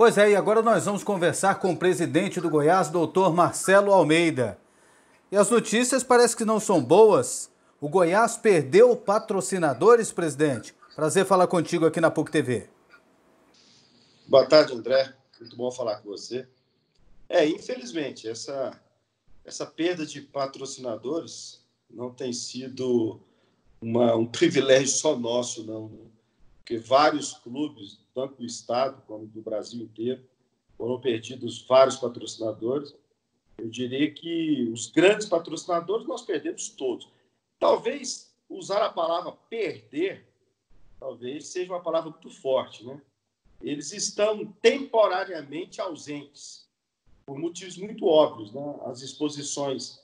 Pois é, e agora nós vamos conversar com o presidente do Goiás, doutor Marcelo Almeida. E as notícias parecem que não são boas. O Goiás perdeu patrocinadores, presidente. Prazer falar contigo aqui na PUC TV. Boa tarde, André. Muito bom falar com você. É, infelizmente, essa, essa perda de patrocinadores não tem sido uma, um privilégio só nosso, não. Porque vários clubes, tanto do Estado como do Brasil inteiro, foram perdidos vários patrocinadores. Eu diria que os grandes patrocinadores nós perdemos todos. Talvez usar a palavra perder, talvez seja uma palavra muito forte, né? Eles estão temporariamente ausentes, por motivos muito óbvios, né? As exposições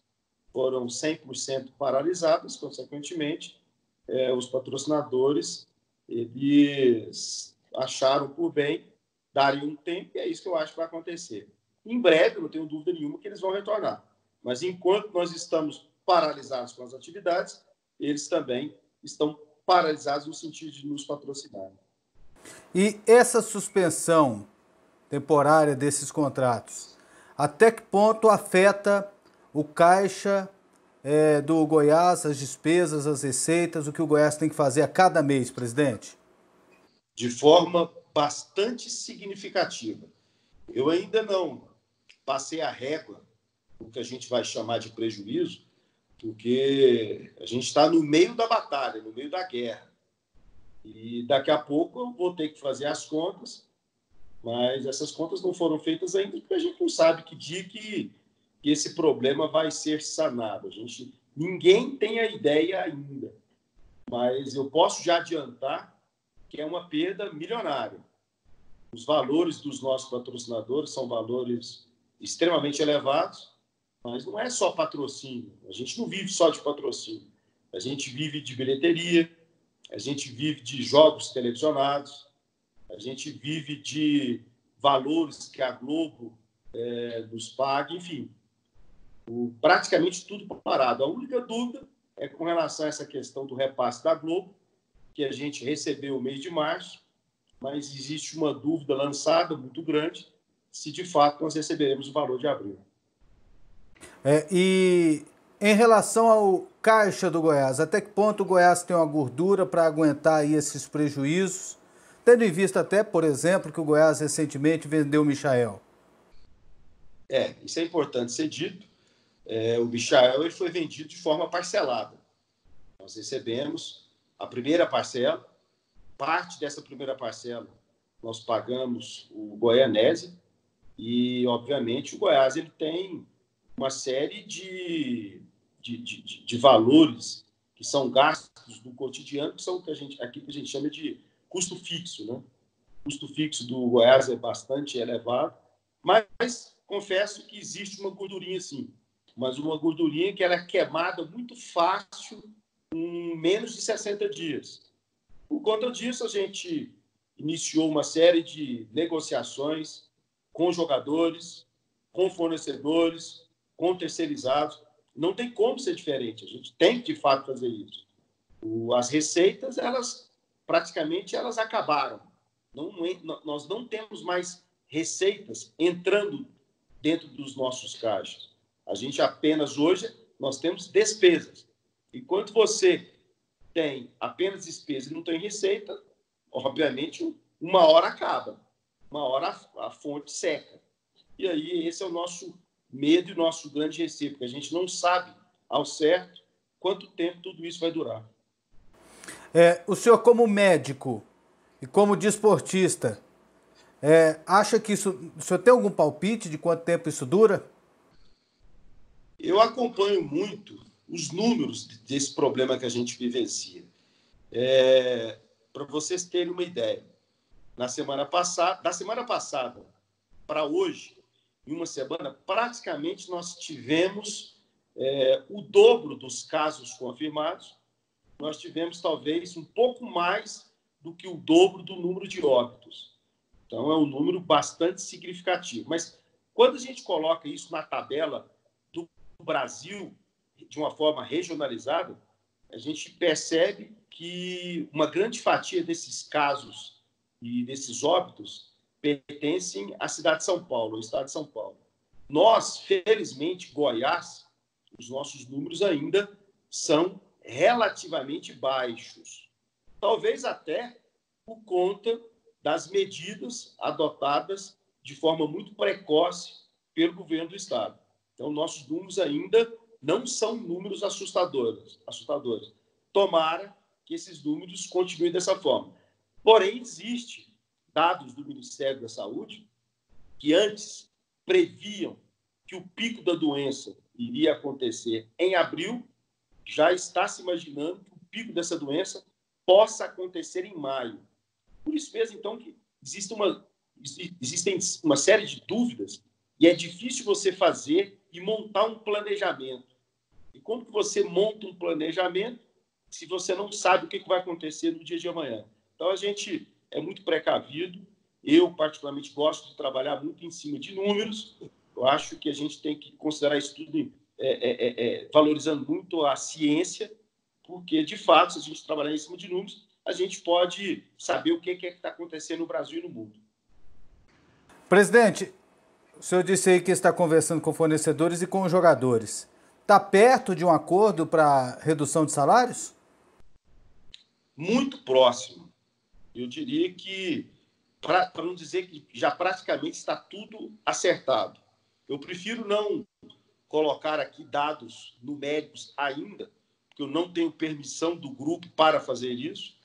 foram 100% paralisadas, consequentemente, é, os patrocinadores eles acharam por bem darem um tempo, e é isso que eu acho que vai acontecer. Em breve, não tenho dúvida nenhuma que eles vão retornar. Mas enquanto nós estamos paralisados com as atividades, eles também estão paralisados no sentido de nos patrocinar. E essa suspensão temporária desses contratos, até que ponto afeta o caixa é, do Goiás, as despesas, as receitas, o que o Goiás tem que fazer a cada mês, presidente? De forma bastante significativa. Eu ainda não passei a régua, o que a gente vai chamar de prejuízo, porque a gente está no meio da batalha, no meio da guerra. E daqui a pouco eu vou ter que fazer as contas, mas essas contas não foram feitas ainda porque a gente não sabe que dia que que esse problema vai ser sanado. A gente, ninguém tem a ideia ainda, mas eu posso já adiantar que é uma perda milionária. Os valores dos nossos patrocinadores são valores extremamente elevados, mas não é só patrocínio. A gente não vive só de patrocínio. A gente vive de bilheteria, a gente vive de jogos televisionados, a gente vive de valores que a Globo é, nos paga, enfim o, praticamente tudo parado. A única dúvida é com relação a essa questão do repasse da Globo, que a gente recebeu o mês de março, mas existe uma dúvida lançada muito grande se de fato nós receberemos o valor de abril. É, e em relação ao caixa do Goiás, até que ponto o Goiás tem uma gordura para aguentar aí esses prejuízos, tendo em vista até, por exemplo, que o Goiás recentemente vendeu o Michael? É, isso é importante ser dito é, o Michael ele foi vendido de forma parcelada. Nós recebemos a primeira parcela, parte dessa primeira parcela nós pagamos o Goianese e, obviamente, o Goiás ele tem uma série de, de, de, de valores que são gastos do cotidiano, que são que a gente, aqui que a gente chama de custo fixo. Né? O custo fixo do Goiás é bastante elevado, mas confesso que existe uma gordurinha sim mas uma gordurinha que ela é queimada muito fácil menos de 60 dias. Por conta disso, a gente iniciou uma série de negociações com jogadores, com fornecedores, com terceirizados. Não tem como ser diferente. A gente tem de fato, fazer isso. As receitas, elas praticamente elas acabaram. Não, nós não temos mais receitas entrando dentro dos nossos caixas. A gente apenas hoje nós temos despesas. Enquanto você tem apenas despesa e não tem receita, obviamente uma hora acaba, uma hora a fonte seca. E aí esse é o nosso medo e nosso grande receio, porque a gente não sabe ao certo quanto tempo tudo isso vai durar. É, o senhor, como médico e como desportista, é, acha que isso. O senhor tem algum palpite de quanto tempo isso dura? Eu acompanho muito os números desse problema que a gente vivencia. É, para vocês terem uma ideia, na semana passada, da semana passada para hoje, em uma semana, praticamente nós tivemos é, o dobro dos casos confirmados. Nós tivemos talvez um pouco mais do que o dobro do número de óbitos. Então é um número bastante significativo. Mas quando a gente coloca isso na tabela no Brasil, de uma forma regionalizada, a gente percebe que uma grande fatia desses casos e desses óbitos pertencem à cidade de São Paulo, ao estado de São Paulo. Nós, felizmente, Goiás, os nossos números ainda são relativamente baixos. Talvez até por conta das medidas adotadas de forma muito precoce pelo governo do estado. Então, nossos números ainda não são números assustadores. assustadores. Tomara que esses números continuem dessa forma. Porém, existe dados do Ministério da Saúde que antes previam que o pico da doença iria acontecer em abril, já está se imaginando que o pico dessa doença possa acontecer em maio. Por isso mesmo, então, que existe uma, uma série de dúvidas e é difícil você fazer e montar um planejamento. E como que você monta um planejamento se você não sabe o que vai acontecer no dia de amanhã? Então, a gente é muito precavido. Eu, particularmente, gosto de trabalhar muito em cima de números. Eu acho que a gente tem que considerar isso tudo é, é, é, é valorizando muito a ciência, porque, de fato, se a gente trabalhar em cima de números, a gente pode saber o que é que está acontecendo no Brasil e no mundo. Presidente, o senhor disse aí que está conversando com fornecedores e com jogadores. Está perto de um acordo para redução de salários? Muito próximo. Eu diria que, para não dizer que já praticamente está tudo acertado. Eu prefiro não colocar aqui dados numéricos ainda, porque eu não tenho permissão do grupo para fazer isso,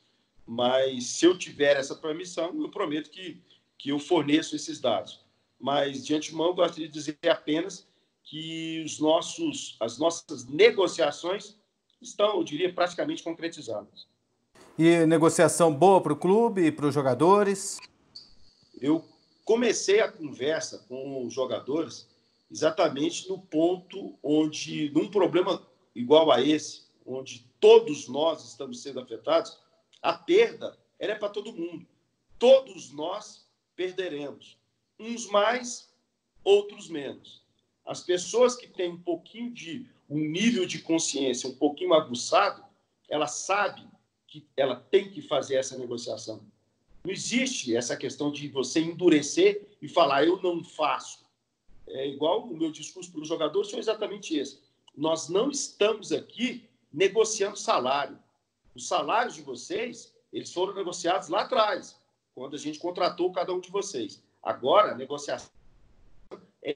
mas se eu tiver essa permissão, eu prometo que, que eu forneço esses dados mas de antemão gostaria de dizer apenas que os nossos, as nossas negociações estão, eu diria, praticamente concretizadas. E negociação boa para o clube e para os jogadores? Eu comecei a conversa com os jogadores exatamente no ponto onde, num problema igual a esse, onde todos nós estamos sendo afetados, a perda é para todo mundo. Todos nós perderemos uns mais, outros menos. As pessoas que têm um pouquinho de um nível de consciência um pouquinho aguçado, ela sabe que ela tem que fazer essa negociação. Não existe essa questão de você endurecer e falar eu não faço. É igual o meu discurso para os jogadores foi exatamente esse. Nós não estamos aqui negociando salário. Os salários de vocês, eles foram negociados lá atrás, quando a gente contratou cada um de vocês. Agora, a negociação é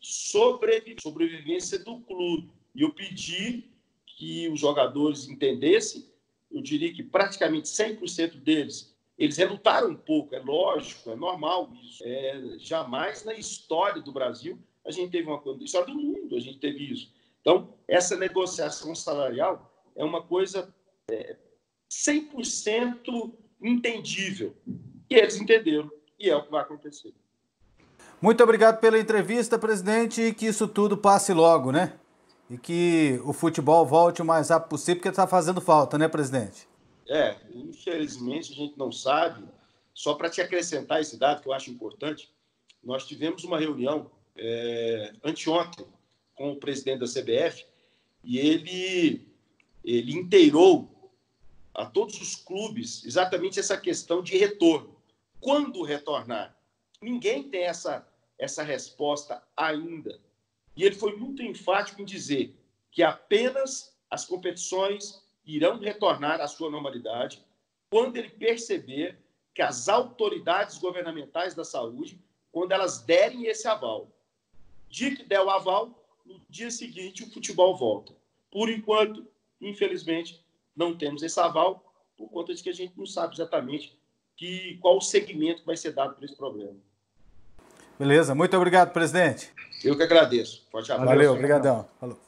sobrevivência do clube. E eu pedi que os jogadores entendessem, eu diria que praticamente 100% deles, eles relutaram um pouco, é lógico, é normal isso. É, jamais na história do Brasil a gente teve uma coisa, na história do mundo a gente teve isso. Então, essa negociação salarial é uma coisa é, 100% entendível. E eles entenderam. E é o que vai acontecer. Muito obrigado pela entrevista, presidente, e que isso tudo passe logo, né? E que o futebol volte o mais rápido possível, porque está fazendo falta, né, presidente? É, infelizmente a gente não sabe. Só para te acrescentar esse dado que eu acho importante, nós tivemos uma reunião é, anteontem com o presidente da CBF e ele, ele inteirou a todos os clubes exatamente essa questão de retorno quando retornar? Ninguém tem essa, essa resposta ainda. E ele foi muito enfático em dizer que apenas as competições irão retornar à sua normalidade quando ele perceber que as autoridades governamentais da saúde, quando elas derem esse aval. Dia que der o aval, no dia seguinte o futebol volta. Por enquanto, infelizmente, não temos esse aval, por conta de que a gente não sabe exatamente que, qual o segmento que vai ser dado para esse problema. Beleza, muito obrigado, presidente. Eu que agradeço. Forte abraço. Valeu, obrigadão. Falou.